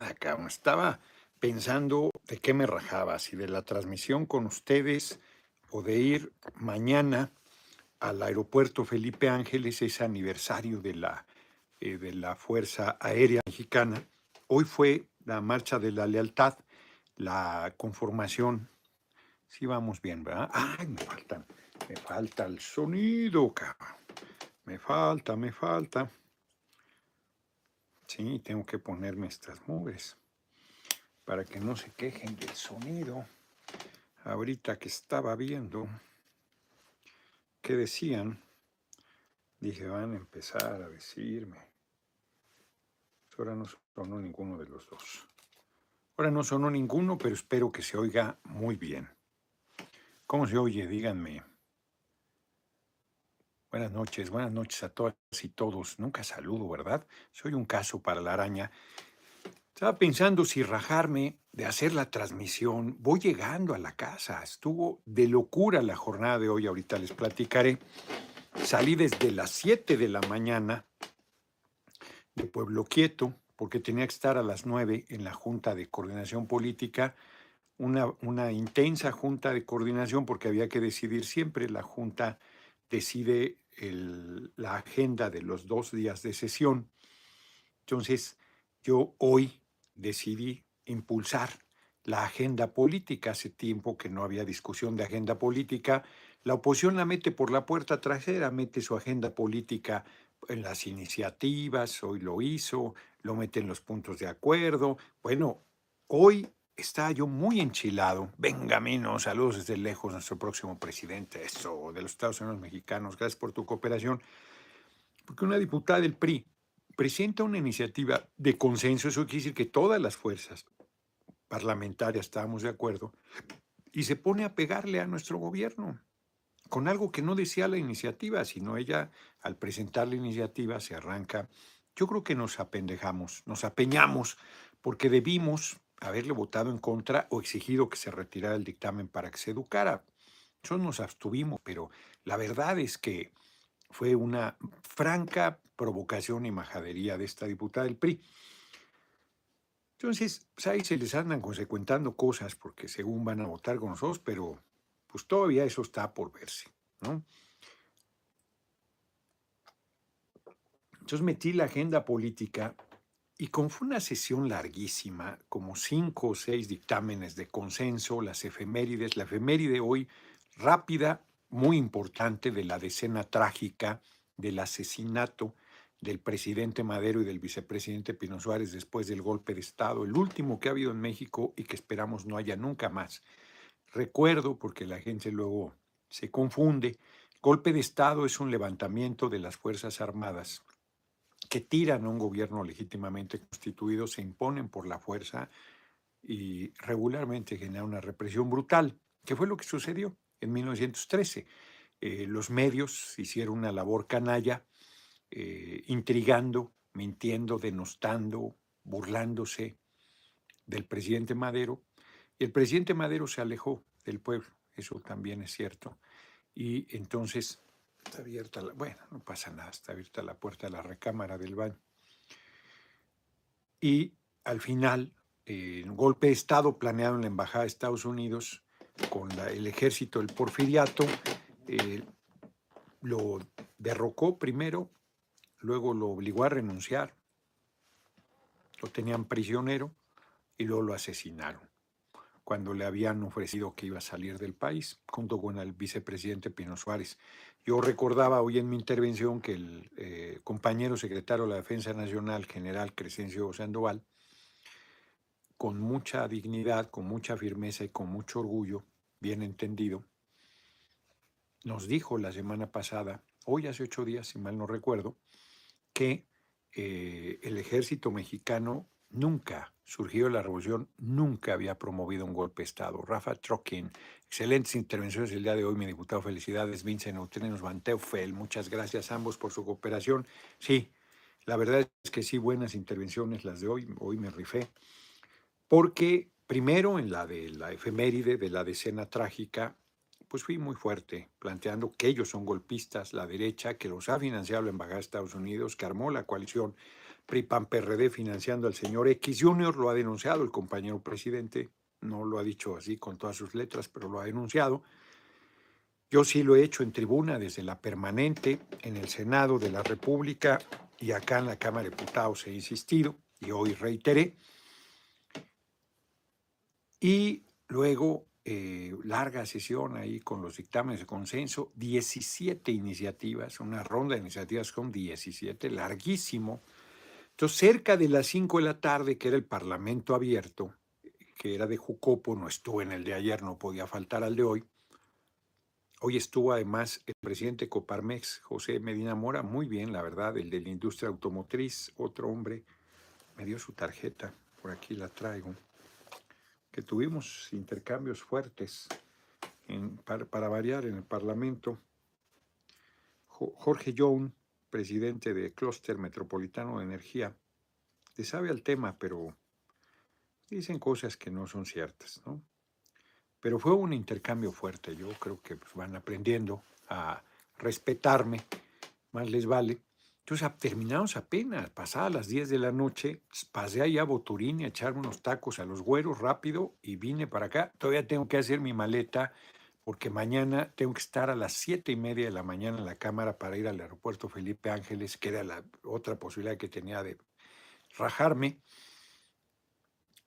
nada, cabrón. Estaba pensando de qué me rajaba, si de la transmisión con ustedes o de ir mañana al aeropuerto Felipe Ángeles, es aniversario de la, eh, de la Fuerza Aérea Mexicana. Hoy fue la marcha de la lealtad, la conformación. Sí, vamos bien, ¿verdad? Ay, me falta, me falta el sonido, cabrón. Me falta, me falta. Sí, tengo que ponerme estas nubes para que no se quejen del sonido. Ahorita que estaba viendo qué decían, dije, van a empezar a decirme. Ahora no sonó ninguno de los dos. Ahora no sonó ninguno, pero espero que se oiga muy bien. ¿Cómo se oye? Díganme. Buenas noches, buenas noches a todas y todos. Nunca saludo, ¿verdad? Soy un caso para la araña. Estaba pensando si rajarme de hacer la transmisión. Voy llegando a la casa. Estuvo de locura la jornada de hoy. Ahorita les platicaré. Salí desde las 7 de la mañana de Pueblo Quieto, porque tenía que estar a las 9 en la Junta de Coordinación Política. Una, una intensa junta de coordinación porque había que decidir siempre. La Junta decide la agenda de los dos días de sesión. Entonces, yo hoy decidí impulsar la agenda política. Hace tiempo que no había discusión de agenda política. La oposición la mete por la puerta trasera, mete su agenda política en las iniciativas, hoy lo hizo, lo mete en los puntos de acuerdo. Bueno, hoy está yo muy enchilado. Venga, Mino, saludos desde lejos, nuestro próximo presidente, eso, de los Estados Unidos mexicanos. Gracias por tu cooperación. Porque una diputada del PRI presenta una iniciativa de consenso, eso quiere decir que todas las fuerzas parlamentarias estábamos de acuerdo, y se pone a pegarle a nuestro gobierno con algo que no decía la iniciativa, sino ella al presentar la iniciativa se arranca. Yo creo que nos apendejamos, nos apeñamos, porque debimos haberle votado en contra o exigido que se retirara el dictamen para que se educara. Eso nos abstuvimos, pero la verdad es que fue una franca provocación y majadería de esta diputada del PRI. Entonces, pues, ahí se les andan consecuentando cosas porque según van a votar con nosotros, pero pues todavía eso está por verse, ¿no? Entonces metí la agenda política y fue una sesión larguísima, como cinco o seis dictámenes de consenso, las efemérides, la efeméride hoy rápida, muy importante de la decena trágica del asesinato del presidente Madero y del vicepresidente Pino Suárez después del golpe de Estado, el último que ha habido en México y que esperamos no haya nunca más. Recuerdo, porque la gente luego se confunde, golpe de Estado es un levantamiento de las Fuerzas Armadas que tiran a un gobierno legítimamente constituido, se imponen por la fuerza y regularmente genera una represión brutal, que fue lo que sucedió en 1913. Eh, los medios hicieron una labor canalla, eh, intrigando, mintiendo, denostando, burlándose del presidente Madero. Y el presidente Madero se alejó del pueblo, eso también es cierto. Y entonces Está abierta la, bueno, no pasa nada, está abierta la puerta de la recámara del baño. Y al final, el golpe de Estado planeado en la Embajada de Estados Unidos con el ejército del porfiriato, eh, lo derrocó primero, luego lo obligó a renunciar, lo tenían prisionero y luego lo asesinaron cuando le habían ofrecido que iba a salir del país, junto con el vicepresidente Pino Suárez. Yo recordaba hoy en mi intervención que el eh, compañero secretario de la Defensa Nacional, general Crescencio Sandoval, con mucha dignidad, con mucha firmeza y con mucho orgullo, bien entendido, nos dijo la semana pasada, hoy hace ocho días, si mal no recuerdo, que eh, el ejército mexicano nunca surgió la revolución, nunca había promovido un golpe de Estado. Rafa Trokin, excelentes intervenciones el día de hoy, mi diputado. Felicidades, Vincent Neutrinos Van Teufel. Muchas gracias a ambos por su cooperación. Sí, la verdad es que sí, buenas intervenciones las de hoy. Hoy me rifé. Porque primero en la de la efeméride de la decena trágica, pues fui muy fuerte, planteando que ellos son golpistas, la derecha, que los ha financiado la Embajada de Estados Unidos, que armó la coalición PRI-PAN-PRD financiando al señor X Junior, lo ha denunciado el compañero presidente, no lo ha dicho así con todas sus letras, pero lo ha denunciado. Yo sí lo he hecho en tribuna desde la permanente, en el Senado de la República y acá en la Cámara de Diputados he insistido y hoy reiteré. Y luego eh, larga sesión ahí con los dictámenes de consenso, 17 iniciativas, una ronda de iniciativas con 17, larguísimo. Entonces, cerca de las 5 de la tarde, que era el Parlamento abierto, que era de Jucopo, no estuvo en el de ayer, no podía faltar al de hoy. Hoy estuvo además el presidente Coparmex, José Medina Mora, muy bien, la verdad, el de la industria automotriz, otro hombre, me dio su tarjeta, por aquí la traigo que tuvimos intercambios fuertes para, variar en el Parlamento. Jorge Young, presidente del Clúster Metropolitano de Energía, le sabe al tema, pero dicen cosas que no son ciertas, ¿no? Pero fue un intercambio fuerte, yo creo que pues, van aprendiendo a respetarme, más les vale. Entonces terminamos apenas, pasadas las 10 de la noche, pasé allá a Boturín a echarme unos tacos a los güeros rápido y vine para acá. Todavía tengo que hacer mi maleta porque mañana tengo que estar a las 7 y media de la mañana en la Cámara para ir al aeropuerto Felipe Ángeles, que era la otra posibilidad que tenía de rajarme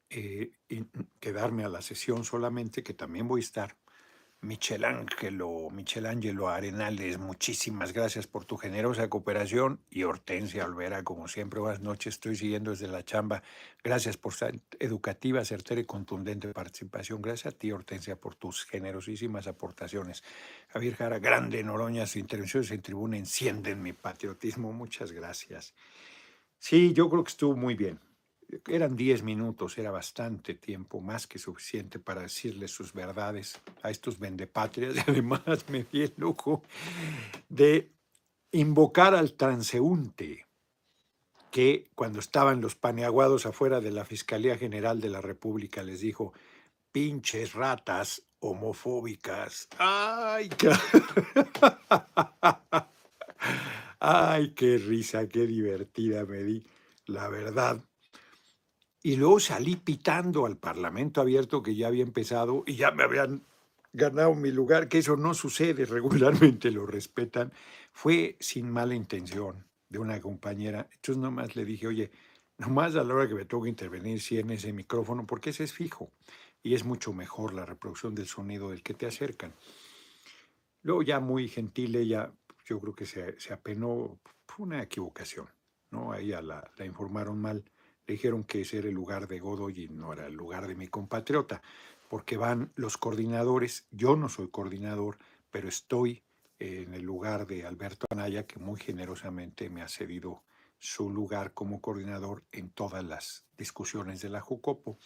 eh, y quedarme a la sesión solamente, que también voy a estar. Michelangelo, Michelangelo Arenales, muchísimas gracias por tu generosa cooperación. Y Hortensia Olvera, como siempre, buenas noches, estoy siguiendo desde la chamba. Gracias por su educativa, certera y contundente participación. Gracias a ti, Hortensia, por tus generosísimas aportaciones. Javier Jara, grande Noroña, sus intervenciones en tribuna encienden mi patriotismo. Muchas gracias. Sí, yo creo que estuvo muy bien eran 10 minutos, era bastante tiempo, más que suficiente para decirles sus verdades a estos vendepatrias. Y además me di el lujo de invocar al transeúnte que cuando estaban los paneaguados afuera de la Fiscalía General de la República les dijo, pinches ratas homofóbicas. ¡Ay! Qué... ¡Ay, qué risa, qué divertida me di! La verdad, y luego salí pitando al Parlamento abierto que ya había empezado y ya me habían ganado mi lugar, que eso no sucede, regularmente lo respetan. Fue sin mala intención de una compañera. Entonces nomás le dije, oye, nomás a la hora que me toca intervenir, si en ese micrófono, porque ese es fijo y es mucho mejor la reproducción del sonido del que te acercan. Luego ya muy gentil ella, yo creo que se, se apenó, fue una equivocación, ¿no? A ella la, la informaron mal dijeron que ese era el lugar de Godoy y no era el lugar de mi compatriota, porque van los coordinadores, yo no soy coordinador, pero estoy en el lugar de Alberto Anaya, que muy generosamente me ha cedido su lugar como coordinador en todas las discusiones de la JUCOPO,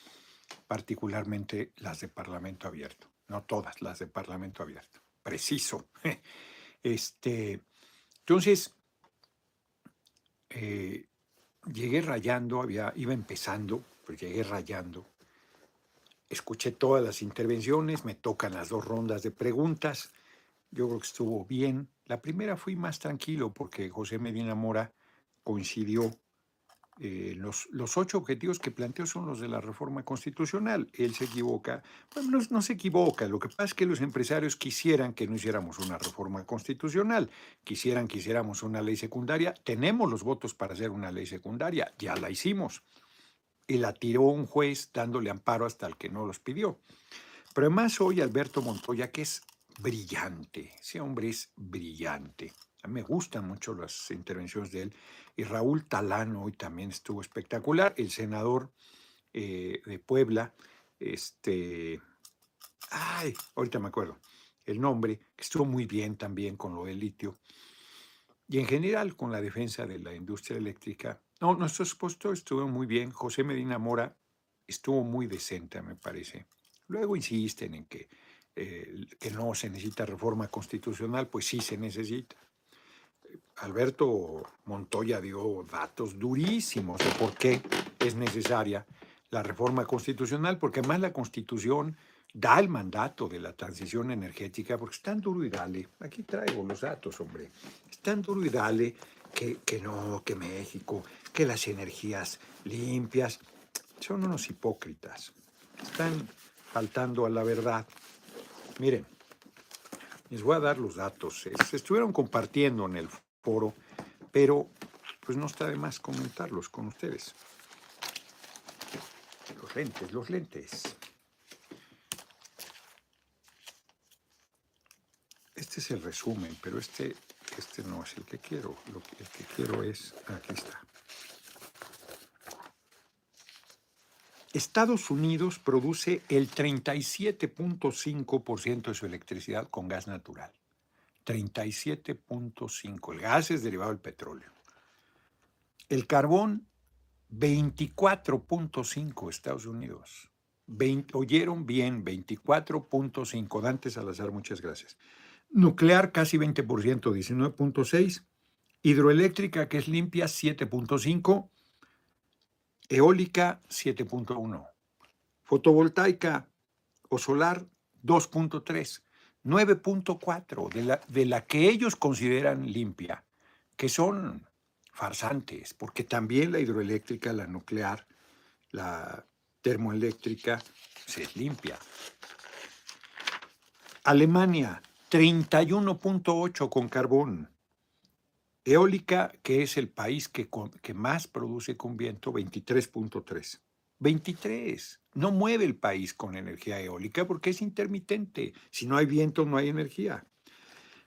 particularmente las de Parlamento Abierto, no todas las de Parlamento Abierto, preciso. Este, entonces, eh, llegué rayando, había, iba empezando, pues llegué rayando. Escuché todas las intervenciones, me tocan las dos rondas de preguntas. Yo creo que estuvo bien. La primera fui más tranquilo porque José Medina Mora coincidió eh, los, los, ocho objetivos que planteó son los de la reforma constitucional. Él se equivoca. Bueno, no, se equivoca. Lo que pasa es que los empresarios quisieran que no hiciéramos una reforma constitucional. Quisieran que hiciéramos una ley secundaria. Tenemos los votos para hacer una ley secundaria. Ya la hicimos. Y la tiró un juez dándole amparo hasta el que no los pidió. Pero además hoy Alberto Montoya, que es brillante. Ese hombre es brillante. Me gustan mucho las intervenciones de él. Y Raúl Talano hoy también estuvo espectacular. El senador eh, de Puebla, este, ay, ahorita me acuerdo el nombre, que estuvo muy bien también con lo del litio. Y en general con la defensa de la industria eléctrica. No, nuestro expuesto estuvo muy bien. José Medina Mora estuvo muy decente, me parece. Luego insisten en que, eh, que no se necesita reforma constitucional, pues sí se necesita. Alberto Montoya dio datos durísimos de por qué es necesaria la reforma constitucional, porque además la constitución da el mandato de la transición energética, porque es tan duro y dale, aquí traigo los datos, hombre, es tan duro y dale que, que no, que México, que las energías limpias. Son unos hipócritas. Están faltando a la verdad. Miren, les voy a dar los datos. Se estuvieron compartiendo en el foro, pero pues no está de más comentarlos con ustedes. Los lentes, los lentes. Este es el resumen, pero este, este no es el que quiero. Lo el que quiero es, aquí está. Estados Unidos produce el 37.5% de su electricidad con gas natural. 37.5. El gas es derivado del petróleo. El carbón, 24.5 Estados Unidos. oyeron bien, 24.5. Dante Salazar, muchas gracias. Nuclear, casi 20%, 19.6. Hidroeléctrica, que es limpia, 7.5 eólica 7.1, fotovoltaica o solar 2.3, 9.4 de la, de la que ellos consideran limpia, que son farsantes, porque también la hidroeléctrica, la nuclear, la termoeléctrica se limpia. Alemania 31.8 con carbón, Eólica, que es el país que, más produce con viento, 23.3. 23. No mueve el país con energía eólica porque es intermitente. Si no hay viento, no hay energía.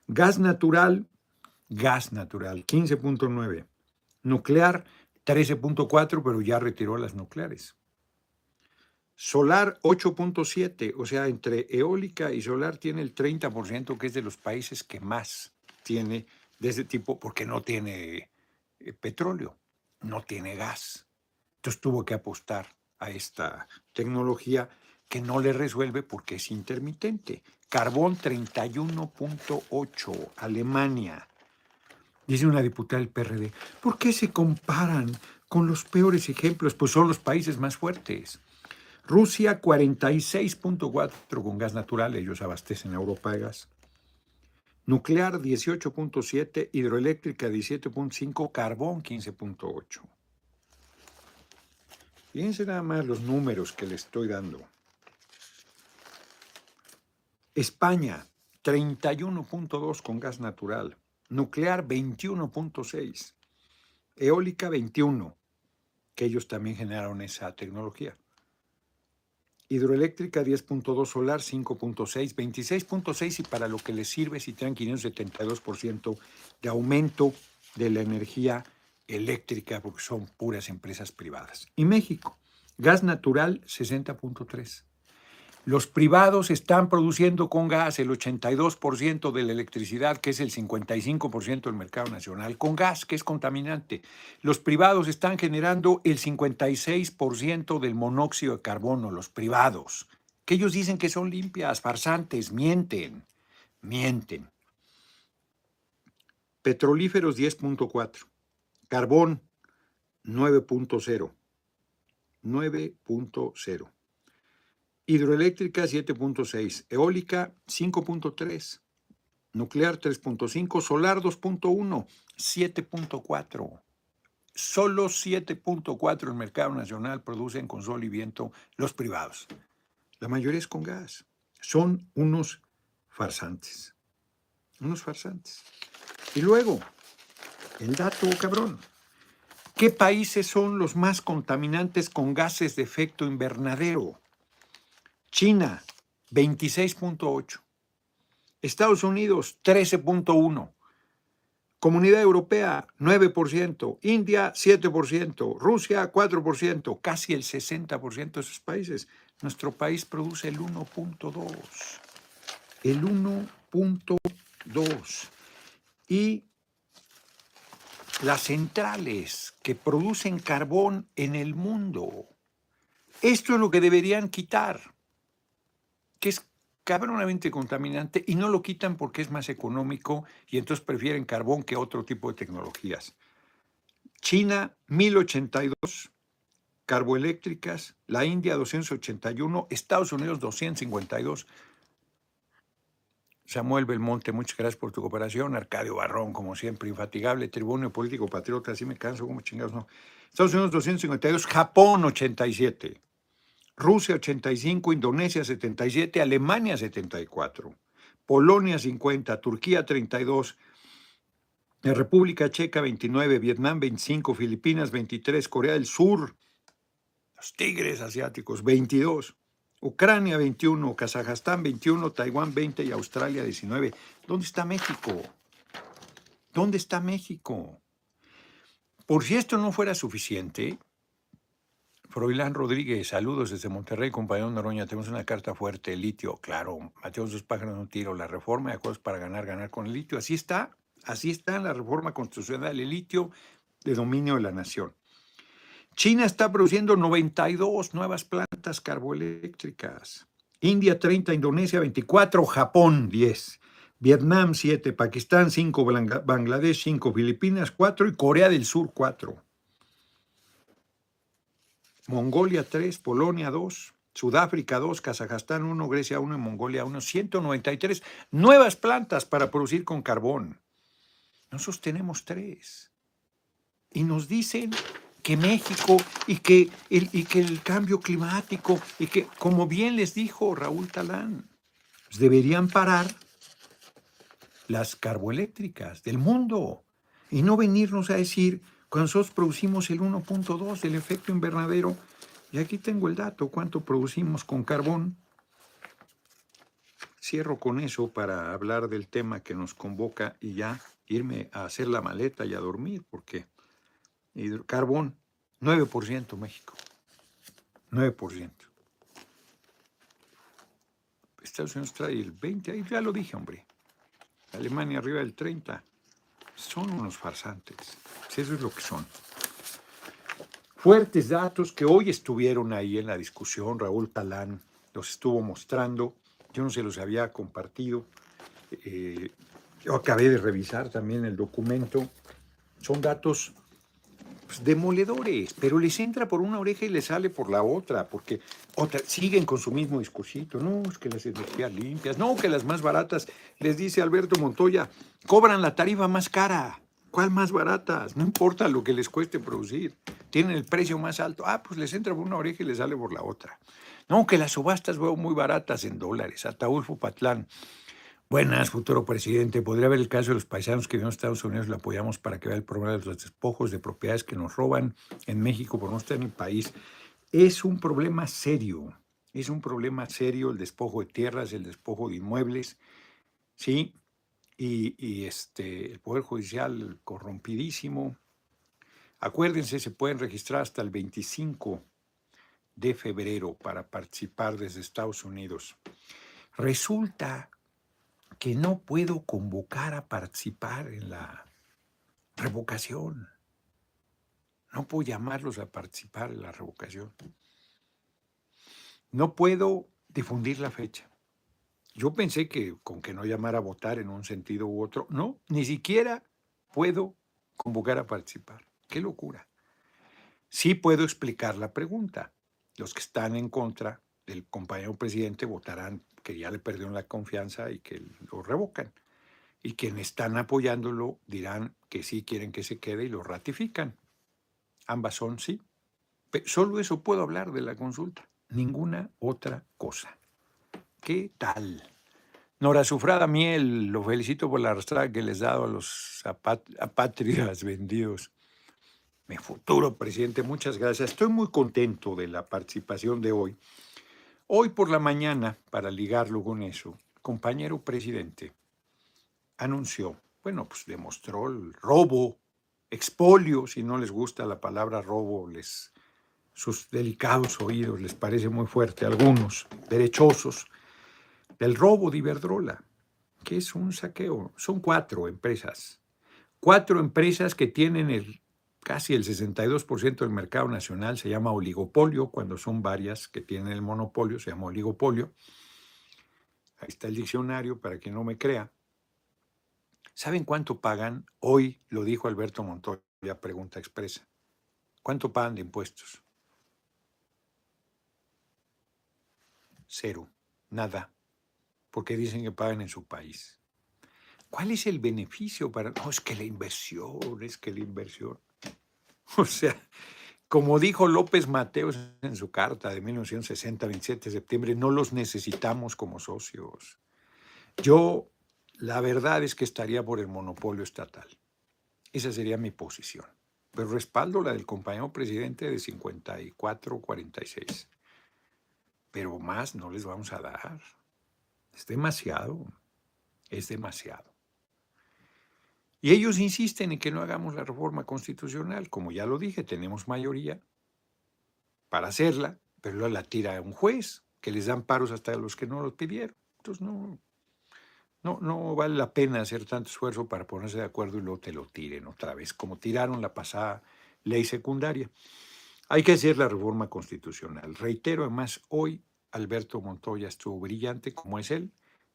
Gas natural, gas natural, 15.9. Nuclear, 13.4, pero ya retiró las nucleares. Solar 8.7, o sea, entre eólica y solar tiene el 30%, que es de los países que más tiene de ese tipo porque no tiene eh, petróleo, no tiene gas. Entonces tuvo que apostar a esta tecnología que no le resuelve porque es intermitente. Carbón 31.8, Alemania. Dice una diputada del PRD, ¿por qué se comparan con los peores ejemplos? Pues son los países más fuertes. Rusia 46.4 con gas natural, ellos abastecen a Europa de gas. Nuclear 18.7, hidroeléctrica 17.5, carbón 15.8. Fíjense nada más los números que le estoy dando. España 31.2 con gas natural, nuclear 21.6, eólica 21, que ellos también generaron esa tecnología hidroeléctrica 10.2, solar 5.6, 26.6 y para lo que les sirve si tienen 572% de aumento de la energía eléctrica porque son puras empresas privadas. Y México, gas natural 60.3. Los privados están produciendo con gas el 82% de la electricidad, que es el 55% del mercado nacional, con gas, que es contaminante. Los privados están generando el 56% del monóxido de carbono, los privados, que ellos dicen que son limpias, farsantes, mienten, mienten. Petrolíferos 10.4, carbón 9.0, 9.0 hidroeléctrica 7.6, eólica 5.3, nuclear 3.5, solar 2.1, 7.4. Solo 7.4 el mercado nacional producen con sol y viento los privados. La mayoría es con gas. Son unos farsantes. Unos farsantes. Y luego, el dato cabrón. ¿Qué países son los más contaminantes con gases de efecto invernadero? China, 26.8. Estados Unidos, 13.1. Comunidad Europea, 9%. India, 7%. Rusia, 4%. Casi el 60% de esos países. Nuestro país produce el 1.2. El 1.2. Y las centrales que producen carbón en el mundo. Esto es lo que deberían quitar que es cabronamente contaminante y no lo quitan porque es más económico y entonces prefieren carbón que otro tipo de tecnologías. China, 1082 carboeléctricas, la India 281, Estados Unidos 252. Samuel Belmonte, muchas gracias por tu cooperación. Arcadio Barrón, como siempre, infatigable. Tribuno político patriota, así me canso, como chingados no. Estados Unidos 252, Japón 87, Rusia 85, Indonesia 77, Alemania 74, Polonia 50, Turquía 32, República Checa 29, Vietnam 25, Filipinas 23, Corea del Sur, los tigres asiáticos 22. Ucrania 21, Kazajstán 21, Taiwán 20 y Australia 19. ¿Dónde está México? ¿Dónde está México? Por si esto no fuera suficiente, Froilán Rodríguez, saludos desde Monterrey, compañero Noroña. Tenemos una carta fuerte, litio, claro. Mateo sus pájaros no tiro. La reforma de acuerdos para ganar, ganar con el litio. Así está, así está la reforma constitucional, el litio de dominio de la nación. China está produciendo 92 nuevas plantas carboeléctricas. India 30, Indonesia 24, Japón 10, Vietnam 7, Pakistán 5, Bangladesh 5, Filipinas 4 y Corea del Sur 4. Mongolia 3, Polonia 2, Sudáfrica 2, Kazajstán 1, Grecia 1 y Mongolia 1. 193 nuevas plantas para producir con carbón. Nosotros tenemos 3. Y nos dicen que México y que, el, y que el cambio climático y que, como bien les dijo Raúl Talán, pues deberían parar las carboeléctricas del mundo y no venirnos a decir cuando nosotros producimos el 1.2 del efecto invernadero, y aquí tengo el dato, cuánto producimos con carbón. Cierro con eso para hablar del tema que nos convoca y ya irme a hacer la maleta y a dormir, porque Carbón, 9% México. 9%. Estados Unidos trae el 20, ahí ya lo dije, hombre. Alemania arriba del 30. Son unos farsantes. Eso es lo que son. Fuertes datos que hoy estuvieron ahí en la discusión. Raúl Talán los estuvo mostrando. Yo no se los había compartido. Eh, yo acabé de revisar también el documento. Son datos pues, demoledores, pero les entra por una oreja y les sale por la otra, porque otra, siguen con su mismo discursito, no, es que las energías limpias, no, que las más baratas, les dice Alberto Montoya, cobran la tarifa más cara, ¿cuál más baratas? No importa lo que les cueste producir, tienen el precio más alto, ah, pues les entra por una oreja y les sale por la otra. No, que las subastas veo muy baratas en dólares, Ataulfo Patlán, Buenas, futuro presidente. Podría haber el caso de los paisanos que viven en Estados Unidos, lo apoyamos para que vea el problema de los despojos de propiedades que nos roban en México por no estar en el país. Es un problema serio, es un problema serio el despojo de tierras, el despojo de inmuebles, ¿sí? Y, este, el Poder Judicial corrompidísimo. Acuérdense, se pueden registrar hasta el 25 de febrero para participar desde Estados Unidos. Resulta que no puedo convocar a participar en la revocación. No puedo llamarlos a participar en la revocación. No puedo difundir la fecha. Yo pensé que con que no llamara a votar en un sentido u otro, no, ni siquiera puedo convocar a participar. Qué locura. Sí puedo explicar la pregunta. Los que están en contra del compañero presidente votarán que ya le perdieron la confianza y que lo revocan. Y quienes están apoyándolo dirán que sí quieren que se quede y lo ratifican. Ambas son sí. Solo eso puedo hablar de la consulta, ninguna otra cosa. ¿Qué tal? Nora Sufrada Miel, lo felicito por la arrastrada que les he dado a los apátridas vendidos. Mi futuro presidente, muchas gracias. Estoy muy contento de la participación de hoy Hoy por la mañana, para ligarlo con eso, compañero presidente anunció, bueno, pues demostró el robo, expolio, si no les gusta la palabra robo, sus delicados oídos les parece muy fuerte, algunos derechosos, del robo de Iberdrola, que es un saqueo. Son cuatro empresas, cuatro empresas que tienen el casi el 62% del mercado nacional se llama oligopolio, cuando son varias que tienen el monopolio, se llama oligopolio. Ahí está el diccionario para quien no me crea. ¿Saben cuánto pagan? Hoy lo dijo Alberto Montoya, pregunta expresa. ¿Cuánto pagan de impuestos? Cero, nada. Porque dicen que pagan en su país. ¿Cuál es el beneficio para.? No, es que la inversión, es que la inversión. O sea, como dijo López Mateos en su carta de 1960, 27 de septiembre, no los necesitamos como socios. Yo, la verdad es que estaría por el monopolio estatal. Esa sería mi posición. Pero respaldo la del compañero presidente de 54, 46. Pero más no les vamos a dar. Es demasiado. Es demasiado. Y ellos insisten en que no hagamos la reforma constitucional. Como ya lo dije, tenemos mayoría para hacerla, pero la tira a un juez, que les dan paros hasta los que no los pidieron. Entonces no, no, no vale la pena hacer tanto esfuerzo para ponerse de acuerdo y luego te lo tiren otra vez, como tiraron la pasada ley secundaria. Hay que hacer la reforma constitucional. Reitero, además, hoy Alberto Montoya estuvo brillante, como es él,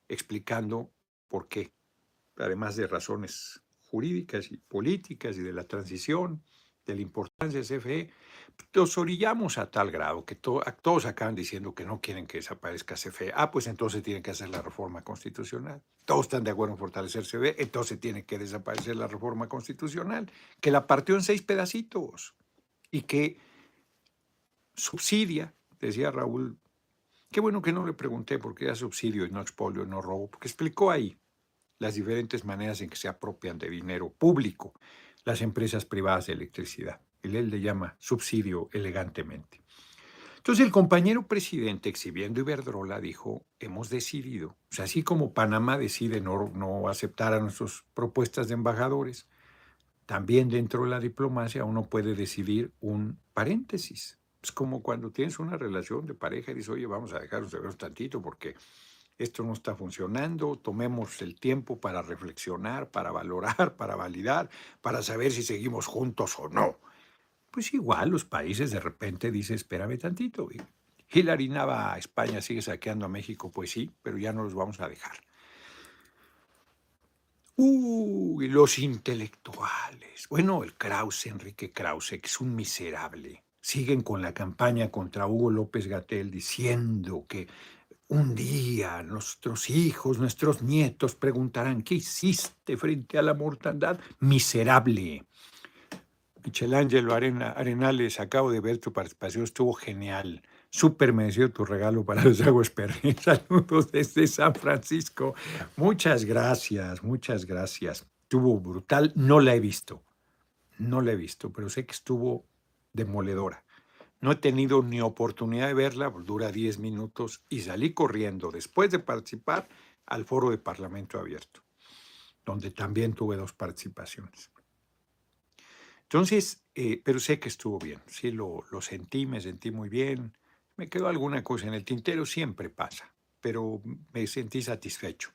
explicando por qué, además de razones jurídicas y políticas y de la transición, de la importancia de CFE, nos orillamos a tal grado que todos acaban diciendo que no quieren que desaparezca CFE. Ah, pues entonces tienen que hacer la reforma constitucional. Todos están de acuerdo en fortalecer CFE, entonces tiene que desaparecer la reforma constitucional, que la partió en seis pedacitos y que subsidia, decía Raúl. Qué bueno que no le pregunté por qué era subsidio y no expolio, no robo, porque explicó ahí las diferentes maneras en que se apropian de dinero público las empresas privadas de electricidad. Él, le llama subsidio elegantemente. Entonces el compañero presidente, exhibiendo Iberdrola, dijo, hemos decidido, o sea, así como Panamá decide no, no aceptar a nuestras propuestas de embajadores, también dentro de la diplomacia uno puede decidir un paréntesis. Es como cuando tienes una relación de pareja y dices, oye, vamos a dejarnos de ver tantito porque esto no está funcionando, tomemos el tiempo para reflexionar, para valorar, para validar, para saber si seguimos juntos o no. Pues igual los países de repente dicen, espérame tantito. Hillary Nava a España sigue saqueando a México, pues sí, pero ya no los vamos a dejar. Uy, los intelectuales. Bueno, el Krause, Enrique Krause, que es un miserable. Siguen con la campaña contra Hugo López Gatel diciendo que un día nuestros hijos, nuestros nietos preguntarán, ¿qué hiciste frente a la mortandad? Miserable. Michelangelo Arena, Arenales, acabo de ver tu participación, estuvo genial. Súper merecido tu regalo para los aguas perdidas. Saludos desde San Francisco. Muchas gracias, muchas gracias. Estuvo brutal, no la he visto. No la he visto, pero sé que estuvo demoledora. No he tenido ni oportunidad de verla, dura 10 minutos y salí corriendo después de participar al foro de Parlamento Abierto, donde también tuve dos participaciones. Entonces, eh, pero sé que estuvo bien, sí lo, lo sentí, me sentí muy bien, me quedó alguna cosa en el tintero, siempre pasa, pero me sentí satisfecho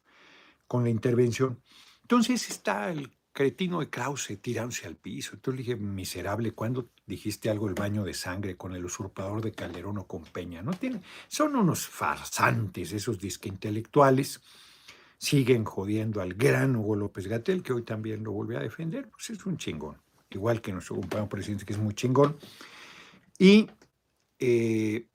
con la intervención. Entonces está el cretino de Krause tirándose al piso. Entonces le dije, miserable, ¿cuándo dijiste algo del baño de sangre con el usurpador de Calderón o con Peña? No tiene, son unos farsantes esos disque intelectuales. Siguen jodiendo al gran Hugo López Gatel, que hoy también lo vuelve a defender. Pues es un chingón. Igual que nuestro compañero presidente, que es muy chingón. Y, eh,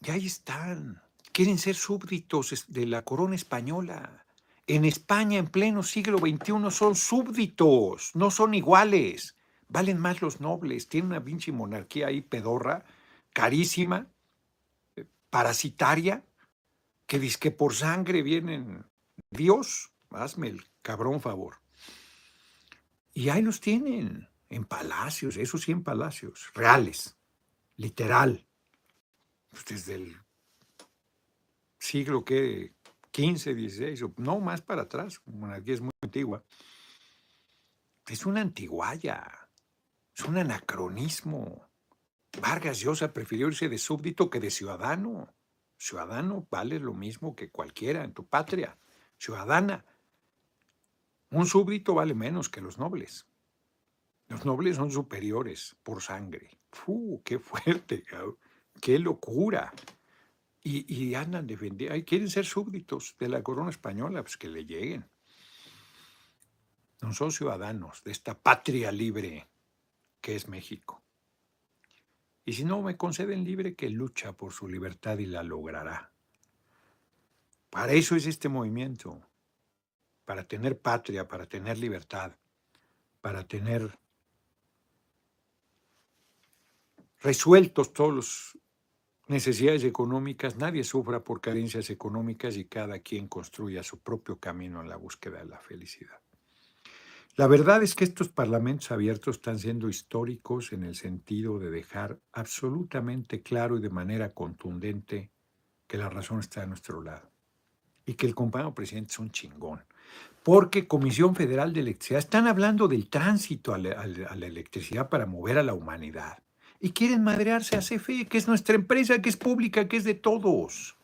y ahí están. Quieren ser súbditos de la corona española en España en pleno siglo XXI son súbditos, no son iguales. Valen más los nobles. Tienen una pinche monarquía ahí pedorra, carísima, eh, parasitaria, que dice que por sangre vienen. Dios, hazme el cabrón favor. Y ahí los tienen, en palacios, eso sí en palacios, reales, literal. Pues desde el siglo que 15, 16, o no más para atrás, monarquía es muy antigua. Es una antiguaya, es un anacronismo. Vargas Llosa prefirió irse de súbdito que de ciudadano. Ciudadano vale lo mismo que cualquiera en tu patria. Ciudadana. Un súbdito vale menos que los nobles. Los nobles son superiores por sangre. ¡Fu! ¡Qué fuerte! ¡Qué locura! Y, andan defendiendo, quieren ser súbditos de la corona española, pues que le lleguen. No son ciudadanos de esta patria libre que es México. Y si no me conceden libre, que lucha por su libertad y la logrará. Para eso es este movimiento, para tener patria, para tener libertad, para tener resueltos todos los necesidades económicas, nadie sufra por carencias económicas y cada quien construya su propio camino en la búsqueda de la felicidad. La verdad es que estos parlamentos abiertos están siendo históricos en el sentido de dejar absolutamente claro y de manera contundente que la razón está a nuestro lado y que el compañero presidente es un chingón. Porque Comisión Federal de Electricidad están hablando del tránsito a la, a la electricidad para mover a la humanidad y quieren madrearse a CFE, que es nuestra empresa, que es pública, que es de todos.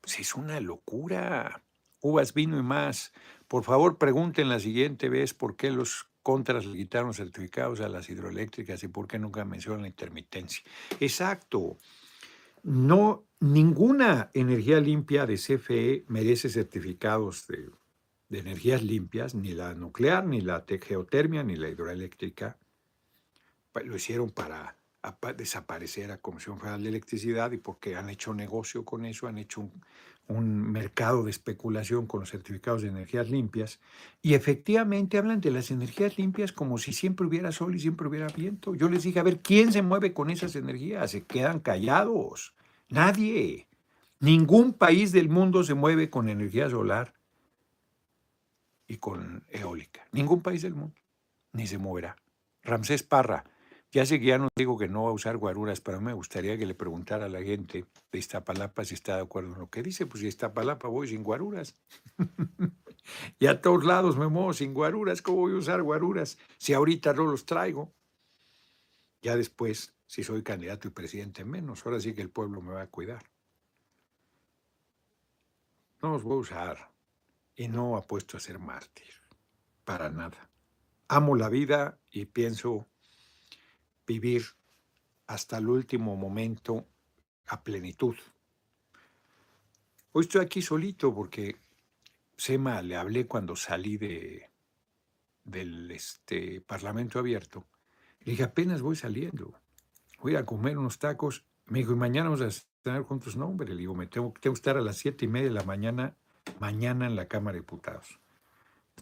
Pues es una locura. Uvas, vino y más. Por favor, pregunten la siguiente vez por qué los contras le quitaron certificados a las hidroeléctricas y por qué nunca mencionan la intermitencia. Exacto. No, ninguna energía limpia de CFE merece certificados de, de energías limpias, ni la nuclear, ni la geotermia, ni la hidroeléctrica lo hicieron para desaparecer a Comisión Federal de Electricidad y porque han hecho negocio con eso, han hecho un, un, mercado de especulación con los certificados de energías limpias y efectivamente hablan de las energías limpias como si siempre hubiera sol y siempre hubiera viento. Yo les dije, a ver, ¿quién se mueve con esas energías? Se quedan callados. Nadie. Ningún país del mundo se mueve con energía solar y con eólica. Ningún país del mundo. Ni se moverá. Ramsés Parra, ya sé que ya no digo que no va a usar guaruras, pero me gustaría que le preguntara a la gente de Iztapalapa si está de acuerdo en lo que dice. Pues si Iztapalapa voy sin guaruras. y a todos lados me muevo sin guaruras. ¿Cómo voy a usar guaruras si ahorita no los traigo? Ya después, si soy candidato y presidente, menos. Ahora sí que el pueblo me va a cuidar. No los voy a usar. Y no apuesto a ser mártir. Para nada. Amo la vida y pienso vivir hasta el último momento a plenitud. Hoy estoy aquí solito porque Sema le hablé cuando salí de, del este, Parlamento abierto. Le dije, apenas voy saliendo. Voy a comer unos tacos. Me dijo, y mañana vamos a estar juntos. No, hombre, le digo, me tengo, tengo que estar a las siete y media de la mañana, mañana en la Cámara de Diputados.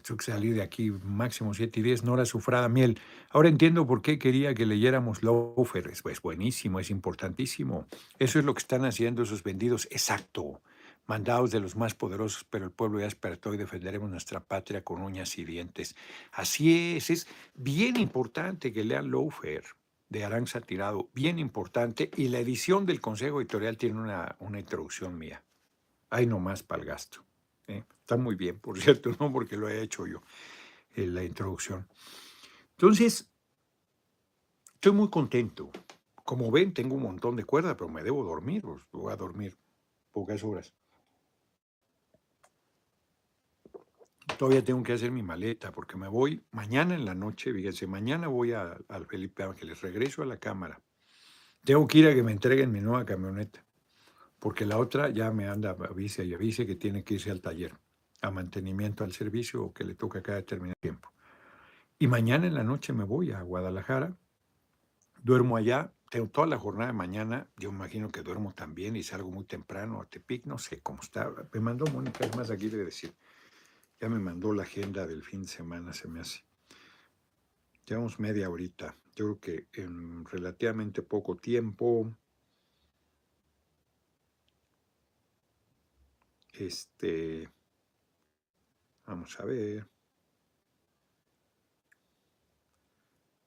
Tengo que salir de aquí máximo 7 y 10, Nora Sufrada Miel. Ahora entiendo por qué quería que leyéramos Lofer. Es pues, buenísimo, es importantísimo. Eso es lo que están haciendo esos vendidos. Exacto. Mandados de los más poderosos, pero el pueblo ya despertó y defenderemos nuestra patria con uñas y dientes. Así es, es bien importante que lean Lofer de Aranza Tirado, bien importante. Y la edición del Consejo Editorial tiene una, una introducción mía. Ahí nomás para el gasto. ¿Eh? Está muy bien, por cierto, no porque lo he hecho yo en la introducción. Entonces, estoy muy contento. Como ven, tengo un montón de cuerda, pero me debo dormir, pues, voy a dormir pocas horas. Todavía tengo que hacer mi maleta porque me voy mañana en la noche, fíjense, mañana voy al Felipe Ángeles, regreso a la cámara. Tengo que ir a que me entreguen mi nueva camioneta porque la otra ya me anda, avise y avise que tiene que irse al taller, a mantenimiento al servicio o que le toca cada determinado tiempo. Y mañana en la noche me voy a Guadalajara, duermo allá, tengo toda la jornada de mañana, yo imagino que duermo también y salgo muy temprano a Tepic, no sé cómo está. Me mandó Mónica, es más, aquí de decir, ya me mandó la agenda del fin de semana, se me hace. Llevamos media horita, yo creo que en relativamente poco tiempo Este, vamos a ver.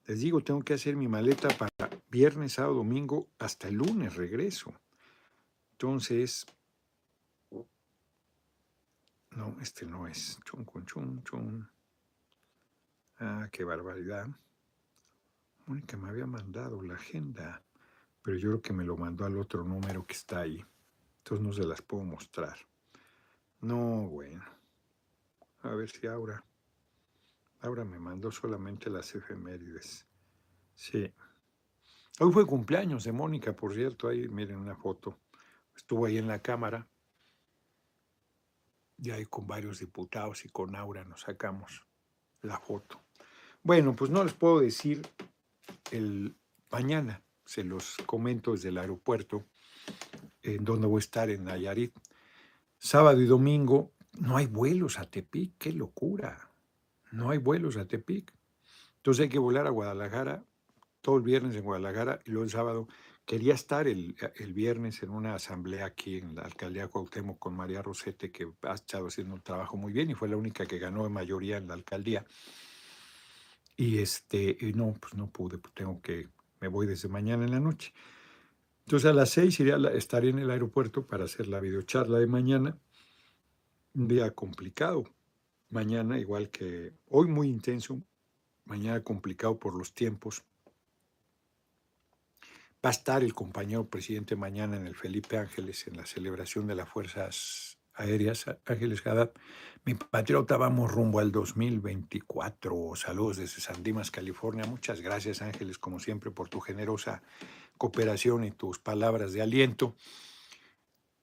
Les digo, tengo que hacer mi maleta para viernes, sábado, domingo, hasta el lunes regreso. Entonces, no, este no es. Chun, chun, chun. Ah, qué barbaridad. Mónica me había mandado la agenda, pero yo creo que me lo mandó al otro número que está ahí. Entonces no se las puedo mostrar. No, bueno. A ver si ahora. Ahora me mandó solamente las efemérides. Sí. Hoy fue cumpleaños de Mónica, por cierto. Ahí miren una foto. Estuvo ahí en la cámara. Y ahí con varios diputados y con Aura nos sacamos la foto. Bueno, pues no les puedo decir el mañana. Se los comento desde el aeropuerto en donde voy a estar en Nayarit. Sábado y domingo no hay vuelos a Tepic, qué locura. No hay vuelos a Tepic. Entonces hay que volar a Guadalajara todo el viernes en Guadalajara y luego el sábado. Quería estar el, el, viernes en una asamblea aquí en la alcaldía Cuauhtémoc con María Rosete, que ha estado haciendo un trabajo muy bien y fue la única que ganó en mayoría en la alcaldía. Y este, y no, pues no pude, pues tengo que, me voy desde mañana en la noche. Entonces a las seis iría a estaré en el aeropuerto para hacer la videocharla de mañana. Un día complicado. Mañana, igual que hoy, muy intenso. Mañana complicado por los tiempos. Va a estar el compañero presidente mañana en el Felipe Ángeles en la celebración de las Fuerzas Aéreas Ángeles Haddad. Mi patriota, vamos rumbo al 2024. Saludos desde San Dimas, California. Muchas gracias, Ángeles, como siempre, por tu generosa cooperación y tus palabras de aliento.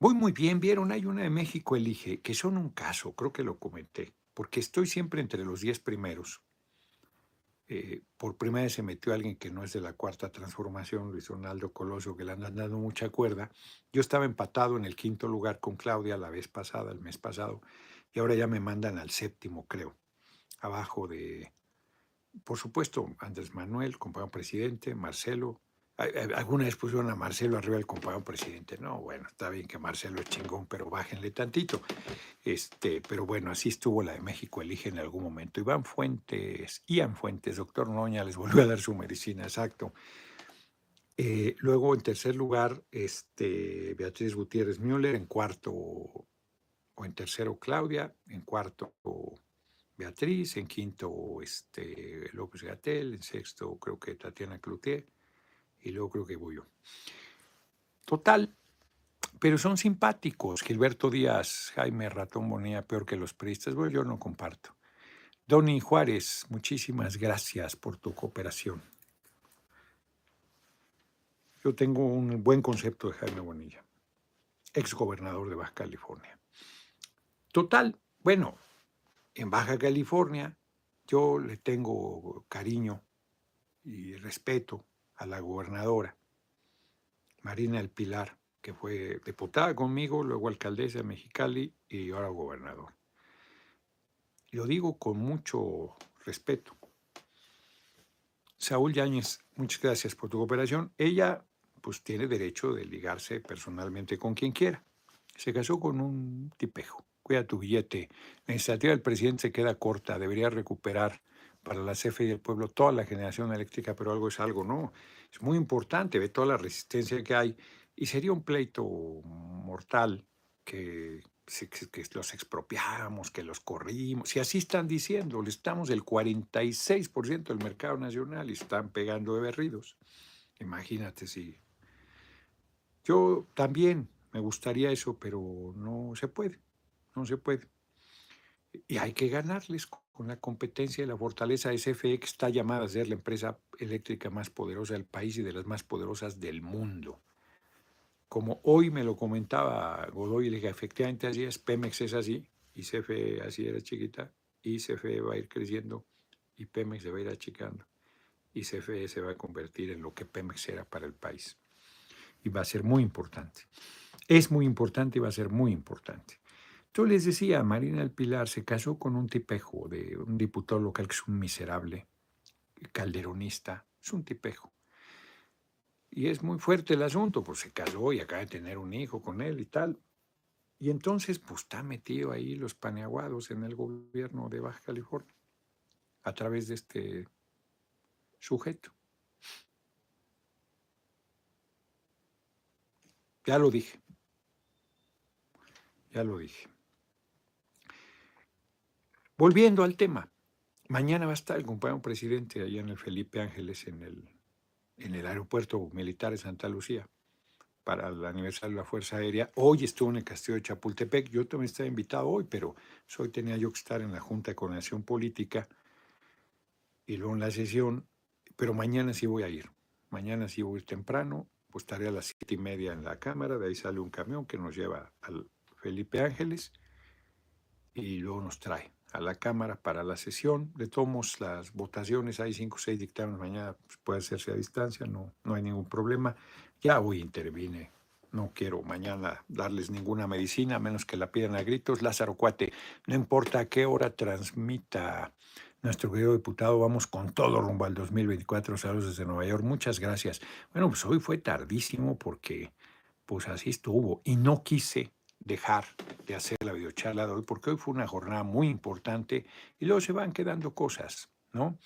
Voy muy bien, vieron, hay una de México Elige, que son un caso, creo que lo comenté, porque estoy siempre entre los 10 primeros. Eh, por primera vez se metió alguien que no es de la cuarta transformación, Luis Ronaldo Coloso, que le han dado mucha cuerda. Yo estaba empatado en el quinto lugar con Claudia la vez pasada, el mes pasado, y ahora ya me mandan al séptimo, creo, abajo de, por supuesto, Andrés Manuel, compañero presidente, Marcelo, Alguna vez pusieron a Marcelo arriba del compañero presidente. No, bueno, está bien que Marcelo es chingón, pero bájenle tantito. Este, pero bueno, así estuvo la de México Elige en algún momento. Iván Fuentes, Ian Fuentes, doctor Noña, les volvió a dar su medicina, exacto. Eh, luego, en tercer lugar, este, Beatriz Gutiérrez Müller, en cuarto, o en tercero, Claudia, en cuarto, Beatriz, en quinto, este, López Gatel, en sexto, creo que Tatiana Cloutier y luego creo que voy yo. Total, pero son simpáticos. Gilberto Díaz, Jaime Ratón Bonilla, peor que los periodistas. Bueno, yo no comparto. Donny Juárez, muchísimas gracias por tu cooperación. Yo tengo un buen concepto de Jaime Bonilla, ex gobernador de Baja California. Total, bueno, en Baja California yo le tengo cariño y respeto a la gobernadora, Marina El Pilar, que fue diputada conmigo, luego alcaldesa de Mexicali y ahora gobernador. Lo digo con mucho respeto. Saúl Yáñez, muchas gracias por tu cooperación. Ella pues tiene derecho de ligarse personalmente con quien quiera. Se casó con un tipejo. Cuida tu billete. La iniciativa del presidente se queda corta. Debería recuperar para la CFE y el pueblo toda la generación eléctrica, pero algo es algo, ¿no? Es muy importante, ve toda la resistencia que hay y sería un pleito mortal que, los expropiáramos, que los corrimos. Si así están diciendo, le estamos el 46% del mercado nacional y están pegando de berridos. Imagínate si... Yo también me gustaría eso, pero no se puede, no se puede. Y hay que ganarles con la competencia y la fortaleza CFE, que está llamada a ser la empresa eléctrica más poderosa del país y de las más poderosas del mundo. Como hoy me lo comentaba Godoy, le dije, efectivamente así es, Pemex es así, y CFE así era chiquita, y CFE va a ir creciendo, y Pemex se va a ir achicando, y CFE se va a convertir en lo que Pemex era para el país. Y va a ser muy importante. Es muy importante y va a ser muy importante. Yo les decía, Marina del Pilar se casó con un tipejo de un diputado local que es un miserable, calderonista, es un tipejo. Y es muy fuerte el asunto, pues se casó y acaba de tener un hijo con él y tal. Y entonces, pues está metido ahí los paneaguados en el gobierno de Baja California, a través de este sujeto. Ya lo dije. Ya lo dije. Volviendo al tema, mañana va a estar el compañero presidente allá en el Felipe Ángeles, en el, en el aeropuerto militar de Santa Lucía, para el aniversario de la Fuerza Aérea. Hoy estuvo en el castillo de Chapultepec. Yo también estaba invitado hoy, pero hoy tenía yo que estar en la Junta de Coordinación Política y luego en la sesión. Pero mañana sí voy a ir. Mañana sí voy a ir temprano. Pues estaré a las siete y media en la Cámara. De ahí sale un camión que nos lleva al Felipe Ángeles y luego nos trae a la Cámara para la sesión. Le tomos las votaciones, hay cinco o seis dictámenes, mañana pues, puede hacerse a distancia, no, no hay ningún problema. Ya hoy intervine No quiero mañana darles ninguna medicina, a menos que la pidan a gritos. Lázaro Cuate, no importa a qué hora transmita nuestro querido diputado, vamos con todo rumbo al 2024. Saludos desde Nueva York. Muchas gracias. Bueno, pues hoy fue tardísimo porque pues así estuvo y no quise dejar de hacer la videocharla de hoy porque hoy fue una jornada muy importante y luego se van quedando cosas, ¿no?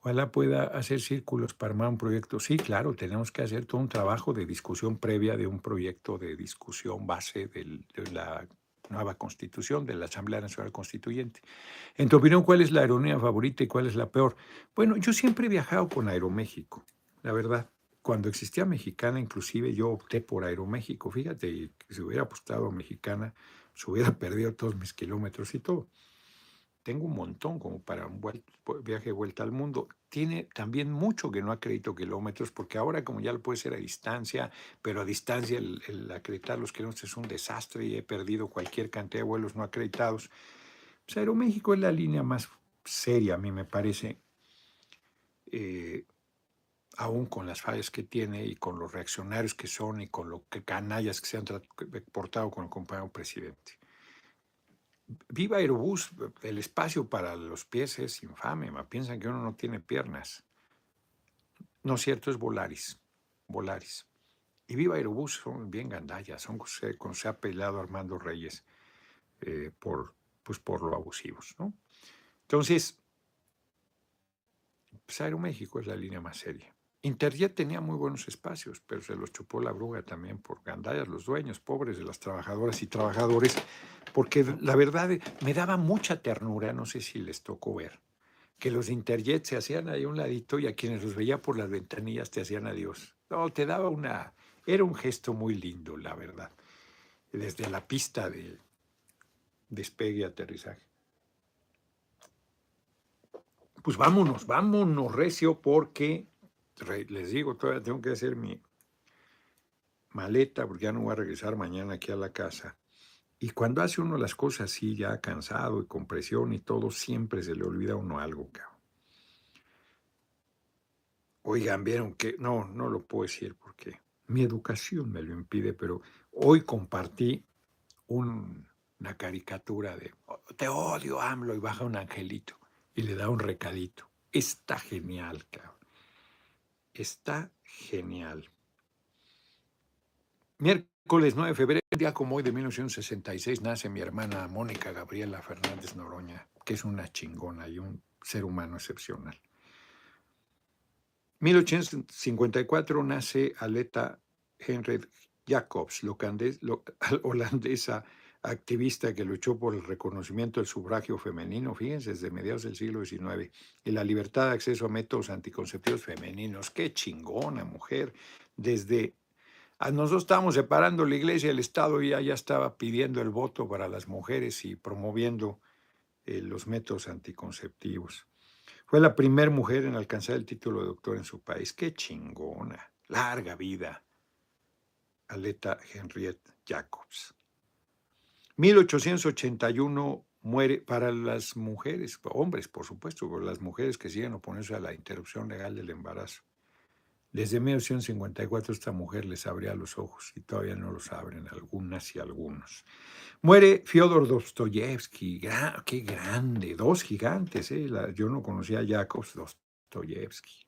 Ojalá pueda hacer círculos para armar un proyecto. Sí, claro, tenemos que hacer todo un trabajo de discusión previa de un proyecto de discusión base de la nueva constitución de la Asamblea Nacional Constituyente. En tu opinión, ¿cuál es la aerolínea favorita y cuál es la peor? Bueno, yo siempre he viajado con Aeroméxico, la verdad. Cuando existía Mexicana, inclusive yo opté por Aeroméxico. Fíjate, que si hubiera apostado a Mexicana, se hubiera perdido todos mis kilómetros y todo tengo un montón como para un viaje de vuelta al mundo. Tiene también mucho que no acredito kilómetros, porque ahora como ya lo puede ser a distancia, pero a distancia el, acreditar los kilómetros es un desastre y he perdido cualquier cantidad de vuelos no acreditados. Pues Aeroméxico es la línea más seria, a mí me parece, eh, aún con las fallas que tiene y con los reaccionarios que son y con lo que canallas que se han portado con el compañero presidente. Viva Aerobús, el espacio para los pies es infame, piensan que uno no tiene piernas. No es cierto, es Volaris, Volaris. Y Viva Aerobús son bien gandallas, son con se ha peleado Armando Reyes eh, por, pues por lo abusivos, ¿no? Entonces, pues Aeroméxico es la línea más seria. Interjet tenía muy buenos espacios, pero se los chupó la bruja también por gandallas, los dueños pobres de las trabajadoras y trabajadores porque la verdad me daba mucha ternura, no sé si les tocó ver, que los Interjet se hacían ahí un ladito y a quienes los veía por las ventanillas te hacían adiós. No, te daba una, era un gesto muy lindo, la verdad, desde la pista de despegue y aterrizaje. Pues vámonos, vámonos, recio, porque les digo, todavía tengo que hacer mi maleta, porque ya no voy a regresar mañana aquí a la casa. Y cuando hace uno las cosas así, ya cansado y con presión y todo, siempre se le olvida a uno algo, cabrón. Oigan, vieron que, no, no lo puedo decir porque mi educación me lo impide, pero hoy compartí una caricatura de, te odio, AMLO, y baja un angelito y le da un recadito. Está genial, cabrón. Está genial. Miércoles 9 de febrero, día como hoy de 1966, nace mi hermana Mónica Gabriela Fernández Noroña, que es una chingona y un ser humano excepcional. 1854 nace Aleta Henriette Jacobs, holandesa activista que luchó por el reconocimiento del sufragio femenino, fíjense, desde mediados del siglo XIX, y la libertad de acceso a métodos anticonceptivos femeninos. Qué chingona mujer, desde nosotros estábamos separando la iglesia y el Estado y ya estaba pidiendo el voto para las mujeres y promoviendo eh, los métodos anticonceptivos. Fue la primera mujer en alcanzar el título de doctor en su país. ¡Qué chingona! Larga vida. Aleta Henriette Jacobs. 1881 muere para las mujeres, hombres por supuesto, pero las mujeres que siguen oponiéndose a la interrupción legal del embarazo. Desde 1954 esta mujer les abría los ojos y todavía no los abren algunas y algunos. Muere Fyodor Dostoyevsky, qué grande, dos gigantes, ¿eh? yo no conocía a Yakov Dostoyevsky.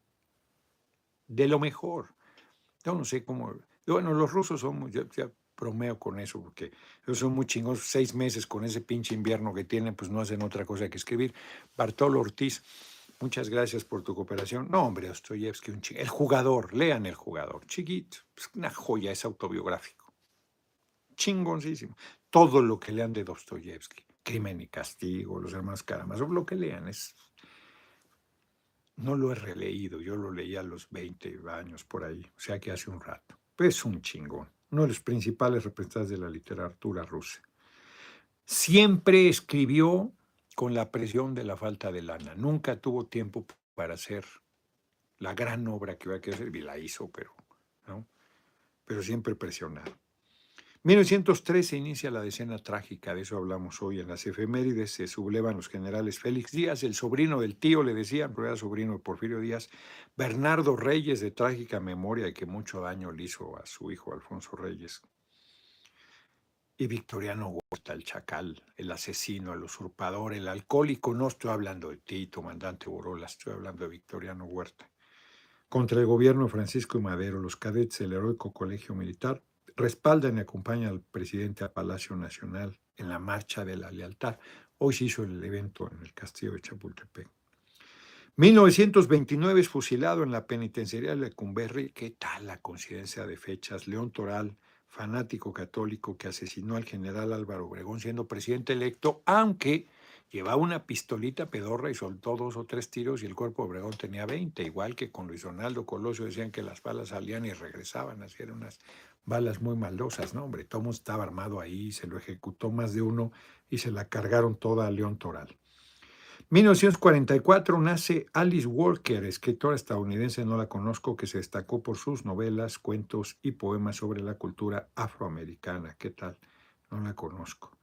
De lo mejor. Yo no sé cómo, bueno, los rusos son ya, bromeo con eso, porque ellos son muy chingosos, seis meses con ese pinche invierno que tienen, pues no hacen otra cosa que escribir. Bartolo Ortiz, Muchas gracias por tu cooperación. No, hombre, Dostoyevsky, un El jugador, lean el jugador. Chiquito, es una joya, es autobiográfico. Chingoncísimo. Todo lo que lean de Dostoyevsky, Crimen y Castigo, Los Hermanos Karamazov, lo que lean es. No lo he releído, yo lo leí a los 20 años por ahí, o sea que hace un rato. es un chingón, uno de los principales representantes de la literatura rusa. Siempre escribió con la presión de la falta de lana. Nunca tuvo tiempo para hacer la gran obra que iba a hacer y la hizo, pero, ¿no? pero siempre presionado. 1903 se inicia la decena trágica, de eso hablamos hoy en las efemérides, se sublevan los generales Félix Díaz, el sobrino del tío, le decían, pero era sobrino de Porfirio Díaz, Bernardo Reyes, de trágica memoria y que mucho daño le hizo a su hijo Alfonso Reyes, y Victoriano Huerta, el chacal, el asesino, el usurpador, el alcohólico, no estoy hablando de Tito, mandante Borola, estoy hablando de Victoriano Huerta. Contra el gobierno Francisco y Madero, los cadetes del heroico colegio militar respaldan y acompañan al presidente a Palacio Nacional en la Marcha de la Lealtad. Hoy se hizo el evento en el Castillo de Chapultepec. 1929 es fusilado en la penitenciaría de Lecumberri. ¿Qué tal la coincidencia de fechas? León Toral, fanático católico que asesinó al general Álvaro Obregón siendo presidente electo, aunque llevaba una pistolita pedorra y soltó dos o tres tiros y el cuerpo de Obregón tenía 20, igual que con Luis Ronaldo Colosio decían que las balas salían y regresaban, así eran unas balas muy maldosas, ¿no? Hombre, Tomo estaba armado ahí, se lo ejecutó más de uno y se la cargaron toda a León Toral. 1944 nace Alice Walker, escritora estadounidense, no la conozco, que se destacó por sus novelas, cuentos y poemas sobre la cultura afroamericana. ¿Qué tal? No la conozco.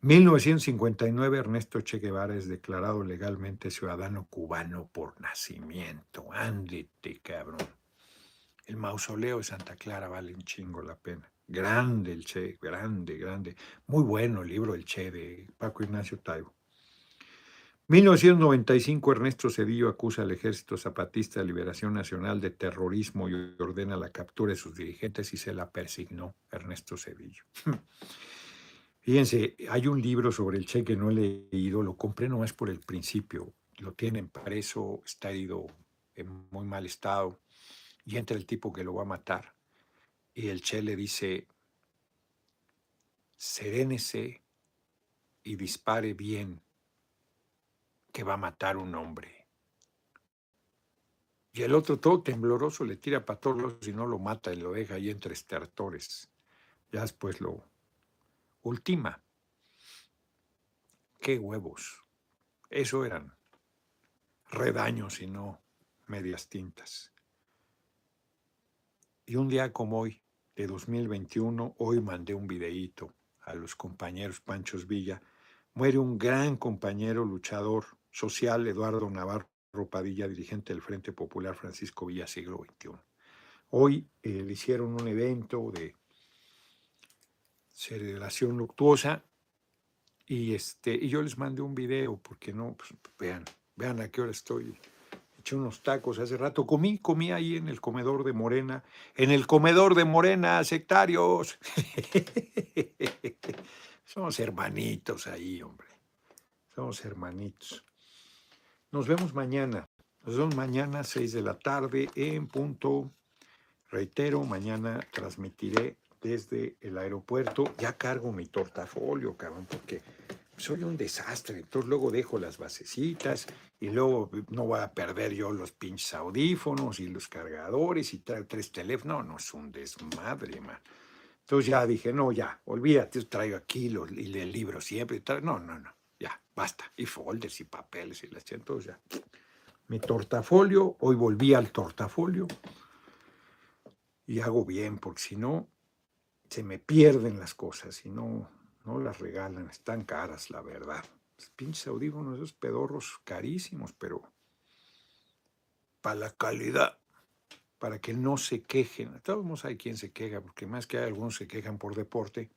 1959 Ernesto Che Guevara es declarado legalmente ciudadano cubano por nacimiento. Ándete, cabrón. El mausoleo de Santa Clara vale un chingo la pena. Grande el Che, grande, grande. Muy bueno el libro El Che de Paco Ignacio Taibo. 1995 Ernesto Cedillo acusa al Ejército Zapatista de Liberación Nacional de terrorismo y ordena la captura de sus dirigentes y se la persignó Ernesto Cedillo. Fíjense, hay un libro sobre el Che que no he leído, lo compré nomás por el principio. Lo tienen preso, está herido en muy mal estado y entra el tipo que lo va a matar. Y el Che le dice, serénese y dispare bien, que va a matar un hombre. Y el otro todo tembloroso le tira para todos y no lo mata y lo deja ahí entre estertores. Ya después lo ultima. Qué huevos. Eso eran redaños y no medias tintas. Y un día como hoy, de 2021, hoy mandé un videíto a los compañeros Panchos Villa. Muere un gran compañero luchador social, Eduardo Navarro Padilla, dirigente del Frente Popular Francisco Villa, siglo XXI. Hoy eh, le hicieron un evento de celebración luctuosa y, este, y yo les mandé un video, porque no, pues, vean, vean a qué hora estoy unos tacos hace rato. Comí, comí ahí en el comedor de Morena. En el comedor de Morena, sectarios. Somos hermanitos ahí, hombre. Somos hermanitos. Nos vemos mañana. Nos vemos mañana, 6 de la tarde, en punto. Reitero, mañana transmitiré desde el aeropuerto. Ya cargo mi tortafolio, cabrón, porque soy un desastre. Entonces luego dejo las basecitas y luego no voy a perder yo los pinches audífonos y los cargadores y traigo tres teléfonos. No, no es un desmadre, man. Entonces ya dije, no, ya, olvídate, traigo aquí los, y el libro siempre. No, no, no, ya, basta. Y folders y papeles y las entonces ya. Mi tortafolio, hoy volví al tortafolio y hago bien, porque si no, se me pierden las cosas y no, no las regalan, están caras, la verdad. Los pinches audífonos, esos pedorros carísimos, pero para la calidad, para que no se quejen. Todos hay quien se queja, porque más que hay algunos se quejan por deporte.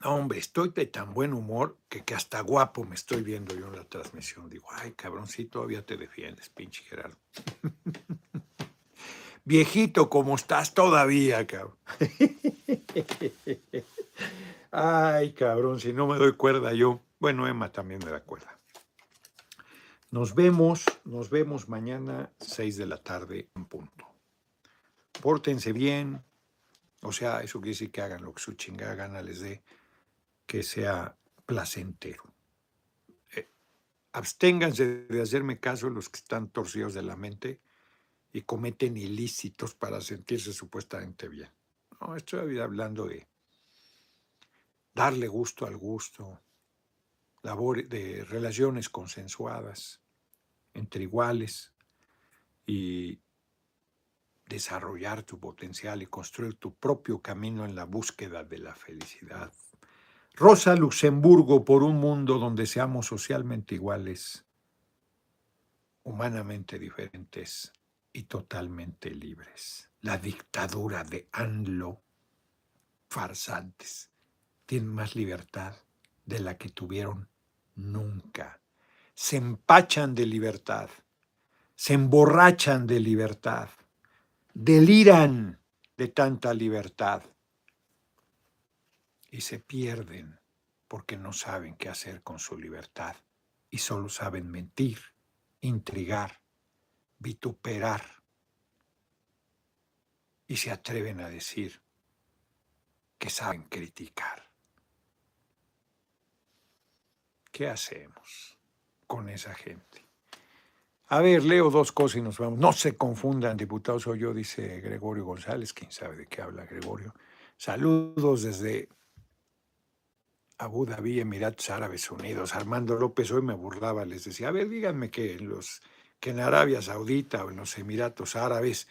No, hombre, estoy de tan buen humor que, que hasta guapo me estoy viendo yo en la transmisión. Digo, ay, cabrón, sí, todavía te defiendes, pinche Gerardo. Viejito, como estás todavía, cabrón. Ay, cabrón, si no me doy cuerda yo. Bueno, Emma también me da cuerda. Nos vemos, nos vemos mañana, 6 de la tarde en punto. Pórtense bien. O sea, eso quiere decir que hagan lo que su chingada gana les dé, que sea placentero. Eh, absténganse de hacerme caso los que están torcidos de la mente y cometen ilícitos para sentirse supuestamente bien. No, estoy hablando de darle gusto al gusto, labor de relaciones consensuadas entre iguales y desarrollar tu potencial y construir tu propio camino en la búsqueda de la felicidad. Rosa Luxemburgo por un mundo donde seamos socialmente iguales, humanamente diferentes y totalmente libres. La dictadura de ANLO, farsantes, tiene más libertad de la que tuvieron nunca. Se empachan de libertad, se emborrachan de libertad, deliran de tanta libertad y se pierden porque no saben qué hacer con su libertad y solo saben mentir, intrigar, vituperar y se atreven a decir que saben criticar. ¿Qué hacemos con esa gente? A ver, leo dos cosas y nos vamos. No se confundan, diputados, soy yo, dice Gregorio González. ¿Quién sabe de qué habla Gregorio? Saludos desde Abu Dhabi, Emiratos Árabes Unidos. Armando López hoy me burlaba, les decía, a ver, díganme que los, que en Arabia Saudita o en los Emiratos Árabes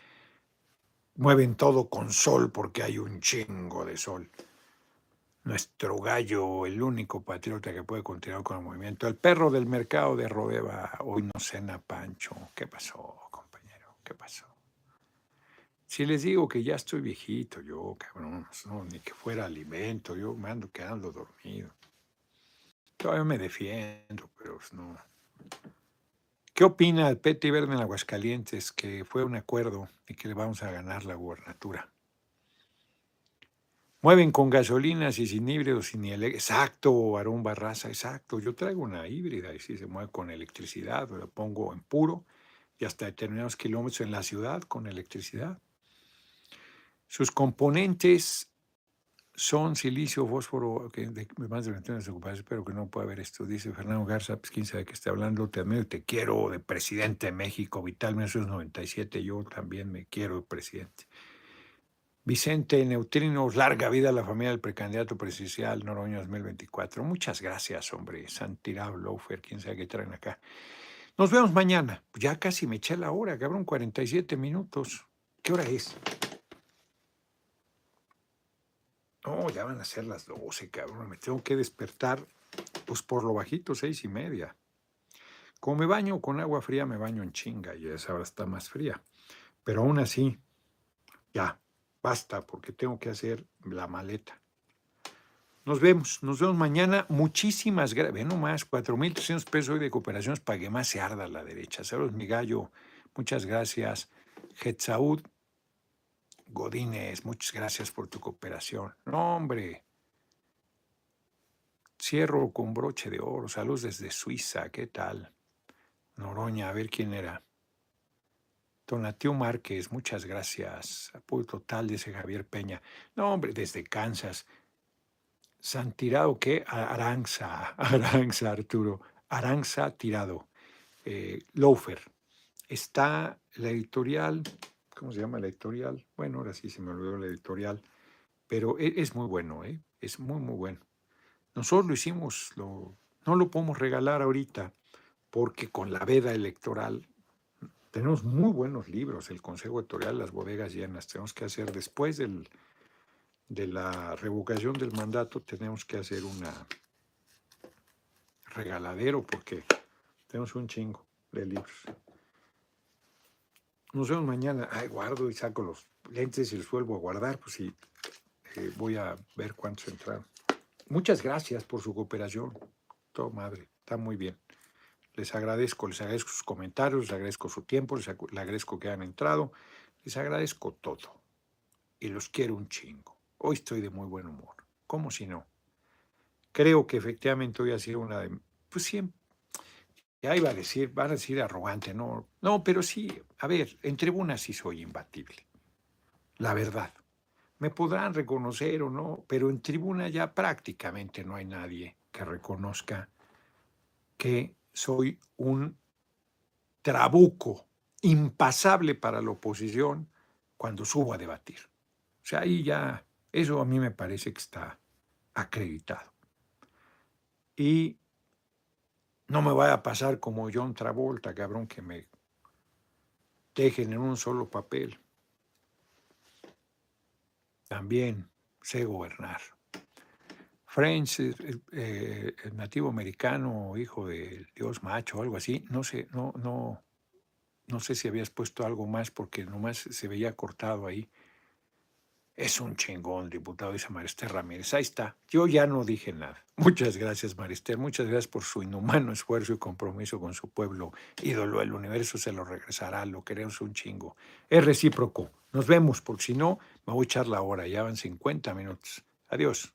mueven todo con sol porque hay un chingo de sol nuestro gallo, el único patriota que puede continuar con el movimiento. El perro del mercado de Rodeva, hoy no cena Pancho. ¿Qué pasó, compañero? ¿Qué pasó? Si les digo que ya estoy viejito, yo, cabrón, no, ni que fuera alimento, yo me ando quedando dormido. Todavía me defiendo, pero no. ¿Qué opina el Peti Verde en Aguascalientes? Que fue un acuerdo y que le vamos a ganar la gubernatura. Mueven con gasolinas y sin híbridos, sin Exacto, Aarón Barraza, exacto. Yo traigo una híbrida y si se mueve con electricidad, lo pongo en puro y hasta determinados kilómetros en la ciudad con electricidad. Sus componentes son silicio, fósforo, que de, más de 21 ocupaciones, espero que no pueda ver esto. Dice Fernando Garza, pues quién sabe que está hablando, te admiro, te quiero de presidente de México, Vital 1997, yo también me quiero de presidente. Vicente Neutrinos, larga vida a la familia del precandidato presidencial Noroño 2024. Muchas gracias, hombre. Santirao, Lofer, quién sabe qué traen acá. Nos vemos mañana. Ya casi me eché la hora, cabrón, 47 minutos. ¿Qué hora es? No, ya van a ser las 12, cabrón. Me tengo que despertar, pues por lo bajito, seis y media. Como me baño con agua fría, me baño en chinga y esa hora está más fría. Pero aún así, ya, Basta, porque tengo que hacer la maleta. Nos vemos, nos vemos mañana. Muchísimas gracias. Ve nomás, 4.300 pesos hoy de cooperaciones pagué más se arda la derecha. Saludos, mi gallo. Muchas gracias. Getsaud Godínez, muchas gracias por tu cooperación. No, hombre. Cierro con broche de oro. Saludos desde Suiza. ¿Qué tal? Noroña, a ver quién era. Donatio Márquez, muchas gracias. Apoyo total, dice Javier Peña. No, hombre, desde Kansas. Santirado, ¿qué? Aranza, Aranza, Arturo. Aranza Tirado. Eh, Lofer. Está la editorial, ¿cómo se llama la editorial? Bueno, ahora sí se me olvidó la editorial, pero es, es muy bueno, ¿eh? Es muy, muy bueno. Nosotros lo hicimos, no lo podemos regalar ahorita, porque con la veda electoral tenemos muy buenos libros, el Consejo Editorial, Las Bodegas Llenas. Tenemos que hacer, después del, de la revocación del mandato, tenemos que hacer una regaladero porque tenemos un chingo de libros. Nos vemos mañana. Ay, guardo y saco los lentes y los vuelvo a guardar, pues sí, eh, voy a ver cuántos entraron. Muchas gracias por su cooperación. Todo madre, está muy bien. Les agradezco, les agradezco sus comentarios, les agradezco su tiempo, les agradezco que hayan entrado, les agradezco todo. Y los quiero un chingo. Hoy estoy de muy buen humor. ¿Cómo si no? Creo que efectivamente hoy ha sido una de... Pues siempre... Ya iba a decir, van a decir arrogante, no. No, pero sí, a ver, en tribuna sí soy imbatible. La verdad. Me podrán reconocer o no, pero en tribuna ya prácticamente no hay nadie que reconozca que soy un trabuco impasable para la oposición cuando subo a debatir. O sea, ahí ya, eso a mí me parece que está acreditado. Y no me vaya a pasar como John Travolta, cabrón, que me dejen en un solo papel. También sé gobernar. French, eh, el nativo americano, hijo de Dios macho, algo así, no sé, no, no, no sé si habías puesto algo más porque nomás se veía cortado ahí. Es un chingón, diputado, dice Marister Ramírez. Ahí está. Yo ya no dije nada. Muchas gracias, Marister. Muchas gracias por su inhumano esfuerzo y compromiso con su pueblo. Ídolo, el universo se lo regresará. Lo queremos un chingo. Es recíproco. Nos vemos, porque si no, me voy a echar la hora. Ya van 50 minutos. Adiós.